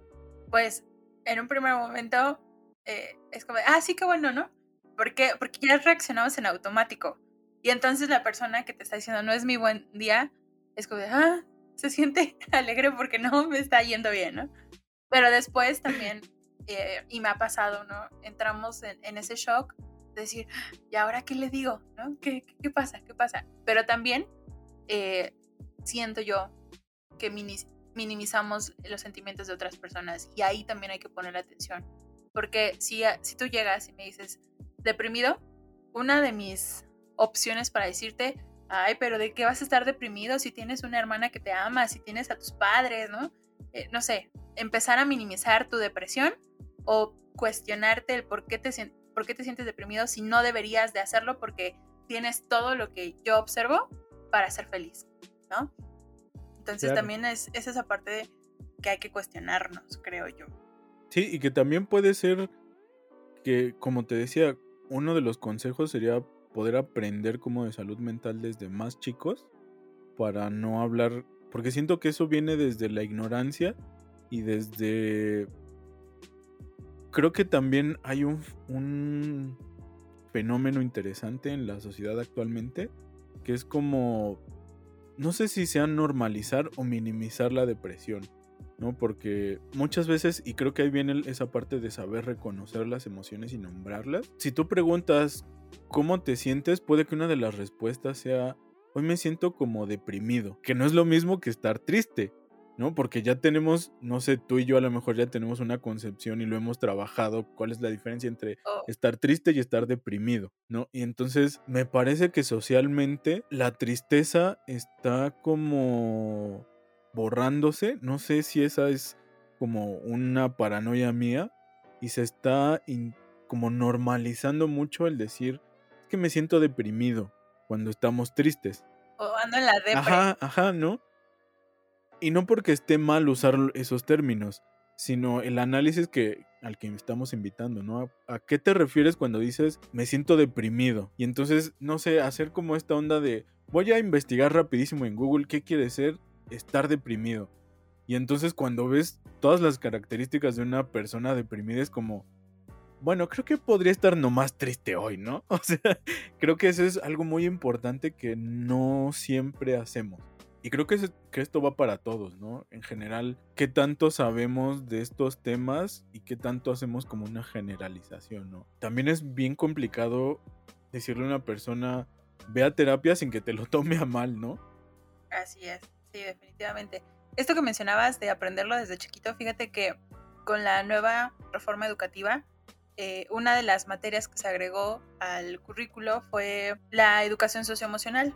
C: Pues en un primer momento eh, es como, ah, sí, qué bueno, ¿no? ¿Por qué? Porque ya reaccionamos en automático. Y entonces la persona que te está diciendo no es mi buen día, es como, ah, se siente <laughs> alegre porque no me está yendo bien, ¿no? Pero después también, eh, y me ha pasado, ¿no? Entramos en, en, ese shock de decir, ¿y ahora qué le digo? ¿No? ¿Qué, qué, qué pasa? ¿Qué pasa? Pero también eh, siento yo que minimizamos los sentimientos de otras personas y ahí también hay que poner atención. Porque si, si tú llegas y me dices, deprimido, una de mis opciones para decirte, ay, pero ¿de qué vas a estar deprimido si tienes una hermana que te ama, si tienes a tus padres, ¿no? Eh, no sé, empezar a minimizar tu depresión o cuestionarte el por qué, te, por qué te sientes deprimido si no deberías de hacerlo porque tienes todo lo que yo observo para ser feliz, ¿no? Entonces también es, es esa parte que hay que cuestionarnos, creo yo.
B: Sí, y que también puede ser que, como te decía, uno de los consejos sería poder aprender como de salud mental desde más chicos para no hablar, porque siento que eso viene desde la ignorancia y desde... Creo que también hay un, un fenómeno interesante en la sociedad actualmente, que es como, no sé si sea normalizar o minimizar la depresión. ¿no? Porque muchas veces, y creo que ahí viene esa parte de saber reconocer las emociones y nombrarlas. Si tú preguntas cómo te sientes, puede que una de las respuestas sea, hoy me siento como deprimido, que no es lo mismo que estar triste. ¿No? Porque ya tenemos, no sé, tú y yo a lo mejor ya tenemos una concepción y lo hemos trabajado, cuál es la diferencia entre
C: Oh.
B: estar triste y estar deprimido, ¿no? Y entonces me parece que socialmente la tristeza está como borrándose, no sé si esa es como una paranoia mía y se está como normalizando mucho el decir es que me siento deprimido cuando estamos tristes.
C: O ando en la depre.
B: Ajá, ajá, ¿no? Y no porque esté mal usar esos términos, sino el análisis que al que estamos invitando, ¿no? ¿A, qué te refieres cuando dices me siento deprimido? Y entonces, no sé, hacer como esta onda de voy a investigar rapidísimo en Google qué quiere ser estar deprimido. Y entonces cuando ves todas las características de una persona deprimida es como, bueno, creo que podría estar nomás triste hoy, ¿no? <laughs> O sea, creo que eso es algo muy importante que no siempre hacemos. Y creo que, es- que esto va para todos, ¿no? En general, ¿qué tanto sabemos de estos temas y qué tanto hacemos como una generalización, ¿no? También es bien complicado decirle a una persona, ve a terapia sin que te lo <laughs> tome a mal, ¿no?
C: Así es, sí, definitivamente. Esto que mencionabas de aprenderlo desde chiquito, fíjate que con la nueva reforma educativa, eh, una de las materias que se agregó al currículo fue la educación socioemocional,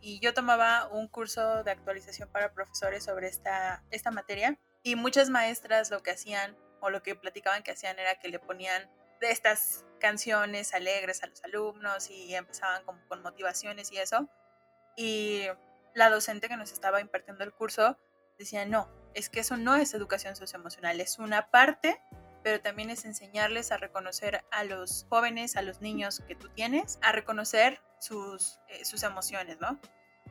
C: Y yo tomaba un curso de actualización para profesores sobre esta, esta materia y muchas maestras lo que hacían o lo que platicaban que hacían era que le ponían de estas canciones alegres a los alumnos y empezaban como con motivaciones y eso. Y la docente que nos estaba impartiendo el curso decía, no, es que eso no es educación socioemocional, es una parte, pero también es enseñarles a reconocer a los jóvenes, a los niños que tú tienes, a reconocer sus, eh, sus emociones, ¿no?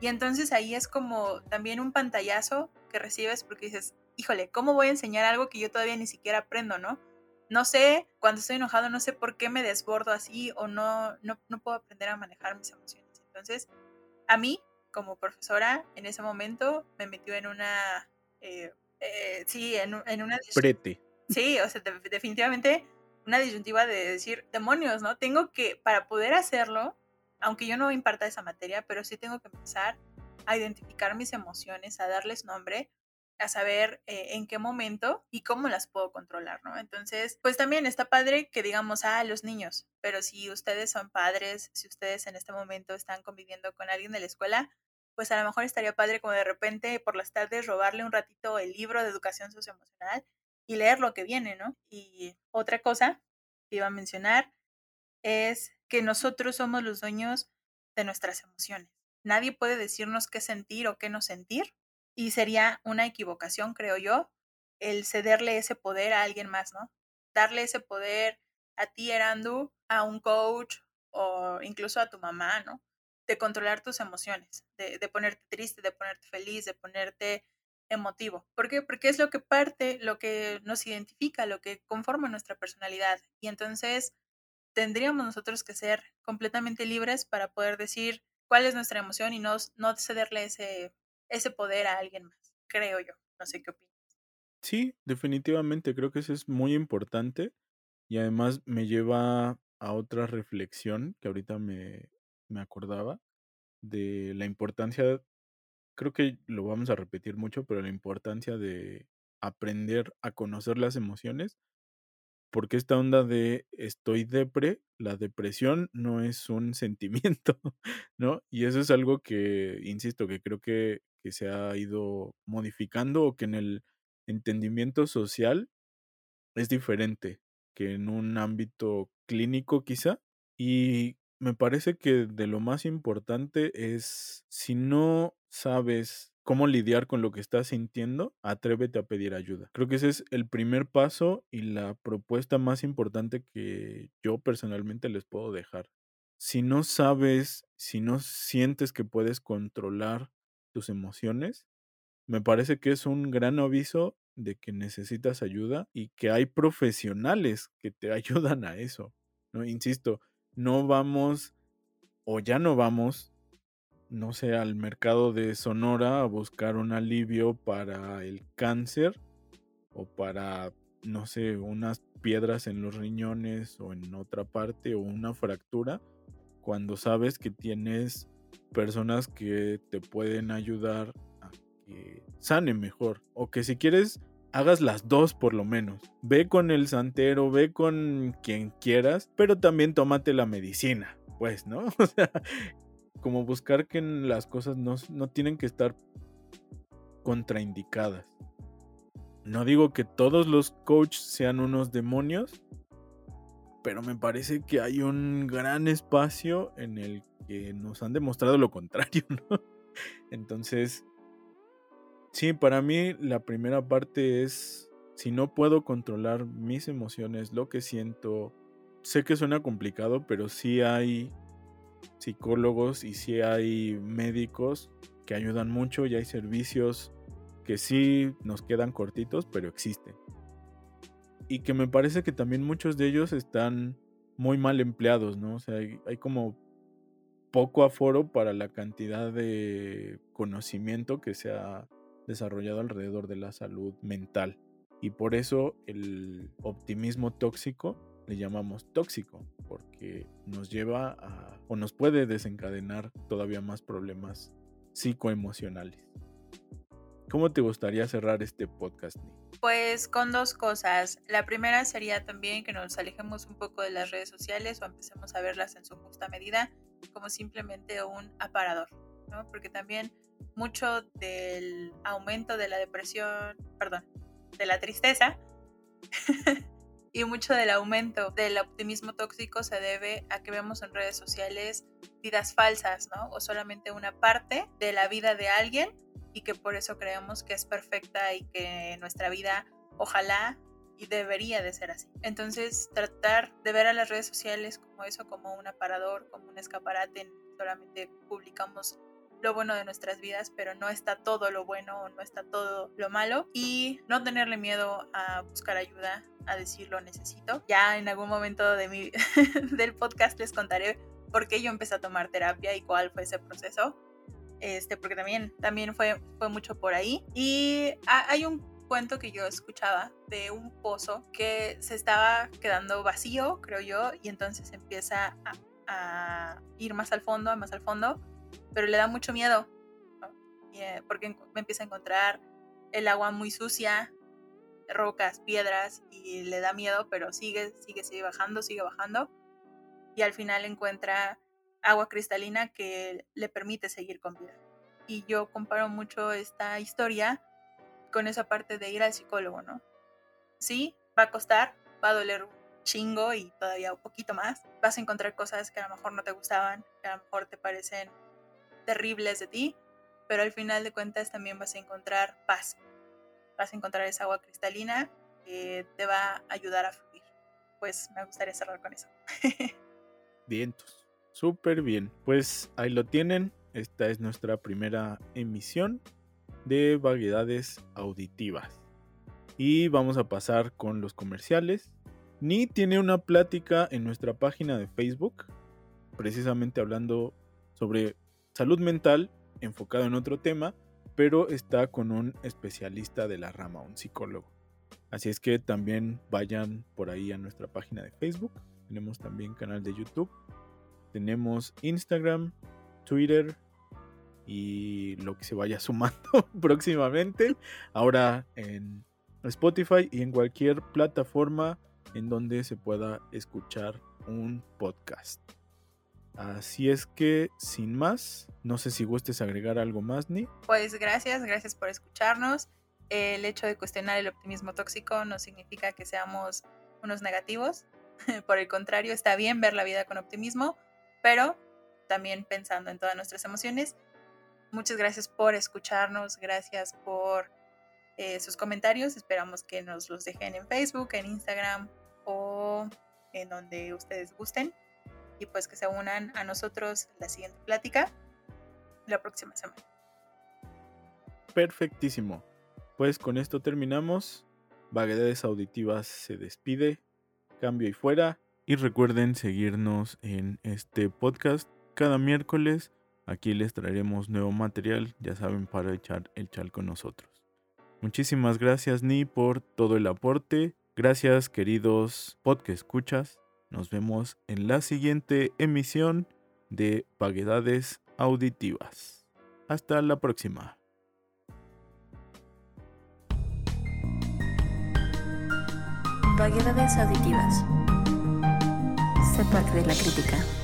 C: Y entonces ahí es como también un pantallazo que recibes porque dices, híjole, ¿cómo voy a enseñar algo que yo todavía ni siquiera aprendo, ¿no? No sé, cuando estoy enojado, no sé por qué me desbordo así o no, no, no puedo aprender a manejar mis emociones. Entonces, a mí, como profesora, en ese momento me metió en una, eh, eh, sí, en, en una...
B: Prete.
C: Sí, o sea, de- definitivamente una disyuntiva de decir, demonios, ¿no? Tengo que, para poder hacerlo, aunque yo no imparta esa materia, pero sí tengo que empezar a identificar mis emociones, a darles nombre, a saber eh, en qué momento y cómo las puedo controlar, ¿no? Entonces, pues también está padre que digamos, ah, los niños, pero si ustedes son padres, si ustedes en este momento están conviviendo con alguien de la escuela, pues a lo mejor estaría padre como de repente por las tardes robarle un ratito el libro de educación socioemocional y leer lo que viene, ¿no? Y otra cosa que iba a mencionar es que nosotros somos los dueños de nuestras emociones. Nadie puede decirnos qué sentir o qué no sentir y sería una equivocación, creo yo, el cederle ese poder a alguien más, ¿no? Darle ese poder a ti, Erandu, a un coach o incluso a tu mamá, ¿no? De controlar tus emociones, de, de ponerte triste, de ponerte feliz, de ponerte emotivo. ¿Por qué? Porque es lo que parte, lo que nos identifica, lo que conforma nuestra personalidad. Y entonces tendríamos nosotros que ser completamente libres para poder decir cuál es nuestra emoción y no, no cederle ese, ese poder a alguien más, creo yo. No sé qué opinas.
B: Sí, definitivamente, creo que eso es muy importante y además me lleva a otra reflexión que ahorita me, me acordaba de la importancia, creo que lo vamos a repetir mucho, pero la importancia de aprender a conocer las emociones, porque esta onda de estoy depre, la depresión no es un <laughs> sentimiento, ¿no? Y eso es algo que, insisto, que creo que, que se ha ido modificando o que en el entendimiento social es diferente que en un ámbito clínico quizá. Y me parece que de lo más importante es si no sabes cómo lidiar con lo que estás sintiendo, atrévete a pedir ayuda. Creo que ese es el primer paso y la propuesta más importante que yo personalmente les puedo dejar. Si no sabes, si no sientes que puedes controlar tus emociones, me parece que es un gran aviso de que necesitas ayuda y que hay profesionales que te <laughs> ayudan a eso. ¿no? Insisto, no vamos o ya no vamos, no sé, al mercado de Sonora a buscar un alivio para el cáncer o para, no sé, unas piedras en los riñones o en otra parte o una fractura, cuando sabes que tienes personas que te pueden ayudar a que sane mejor o que si quieres hagas las dos por lo menos. Ve con el santero, ve con quien quieras, pero también tómate la medicina, pues, ¿no? <laughs> O sea, como buscar que las cosas no, no tienen que estar contraindicadas. No digo que todos los coaches sean unos demonios, pero me parece que hay un gran espacio en el que nos han demostrado lo contrario, <laughs> ¿no? Entonces, Sí, para mí la primera parte es, si no puedo controlar mis emociones, lo que siento, sé que suena complicado, pero sí hay psicólogos y sí hay médicos que ayudan mucho y hay servicios que sí nos quedan cortitos, pero existen. Y que me parece que también muchos de ellos están muy mal empleados, ¿no? O sea, hay, hay como poco aforo para la cantidad de conocimiento que se ha desarrollado alrededor de la salud mental. Y por eso el optimismo tóxico le llamamos tóxico, porque nos lleva a o nos puede desencadenar todavía más problemas psicoemocionales. ¿Cómo te gustaría cerrar este podcast,
C: Pues con dos cosas. La primera sería también que nos alejemos un poco de las redes sociales o empecemos a verlas en su justa medida como simplemente un aparador, ¿no? Porque también mucho del aumento de la depresión, perdón, de la tristeza <laughs> y mucho del aumento del optimismo tóxico se debe a que vemos en redes sociales vidas falsas, ¿no? O solamente una parte de la vida de alguien y que por eso creemos que es perfecta y que nuestra vida ojalá y debería de ser así. Entonces, tratar de ver a las redes sociales como eso, como un aparador, como un escaparate, solamente publicamos lo bueno de nuestras vidas, pero no está todo lo bueno o no está todo lo malo. Y no tenerle miedo a buscar ayuda, a decir lo necesito. Ya en algún momento de mi, <laughs> del podcast les contaré por qué yo empecé a tomar terapia y cuál fue ese proceso. Este, porque también, también fue, fue mucho por ahí. Y hay un cuento que yo escuchaba de un pozo que se estaba quedando vacío, creo yo, y entonces empieza a, a ir más al fondo, más al fondo, pero le da mucho miedo, eh, porque me empieza a encontrar el agua muy sucia, rocas, piedras, y le da miedo, pero sigue, sigue, sigue bajando, sigue bajando, y al final encuentra agua cristalina que le permite seguir con vida. Y yo comparo mucho esta historia con esa parte de ir al psicólogo, ¿no? Sí, va a costar, va a doler chingo y todavía un poquito más. Vas a encontrar cosas que a lo mejor no te gustaban, que a lo mejor te parecen terribles de ti, pero al final de cuentas también vas a encontrar paz. Vas a encontrar esa agua cristalina que te va a ayudar a fluir. Pues me gustaría cerrar con eso. <laughs>
B: Vientos. Súper bien. Pues ahí lo tienen. Esta es nuestra primera emisión de vaguedades auditivas. Y vamos a pasar con los comerciales. Ni tiene una plática en nuestra página de Facebook, precisamente hablando sobre salud mental enfocado en otro tema, pero está con un especialista de la rama, un psicólogo. Así es que también vayan por ahí a nuestra página de Facebook. Tenemos también canal de YouTube. Tenemos Instagram, Twitter y lo que se vaya sumando <laughs> próximamente. Ahora en Spotify y en cualquier plataforma en donde se pueda escuchar un podcast. Así es que, sin más, no sé si gustes agregar algo más, Ni.
C: Pues gracias, gracias por escucharnos. El hecho de cuestionar el optimismo tóxico no significa que seamos unos negativos. <laughs> por el contrario, está bien ver la vida con optimismo, pero también pensando en todas nuestras emociones. Muchas gracias por escucharnos, gracias por eh, sus comentarios. Esperamos que nos los dejen en Facebook, en Instagram o en donde ustedes gusten. Y pues que se unan a nosotros la siguiente plática la próxima semana.
B: Perfectísimo. Pues con esto terminamos. Vaguedades Auditivas se despide. Cambio y fuera. Y recuerden seguirnos en este podcast cada miércoles. Aquí les traeremos nuevo material, ya saben, para echar el chal con nosotros. Muchísimas gracias, Ni, por todo el aporte. Gracias, queridos podcast escuchas. Nos vemos en la siguiente emisión de Vaguedades Auditivas. Hasta la próxima.
A: Vaguedades auditivas. Parte de la crítica.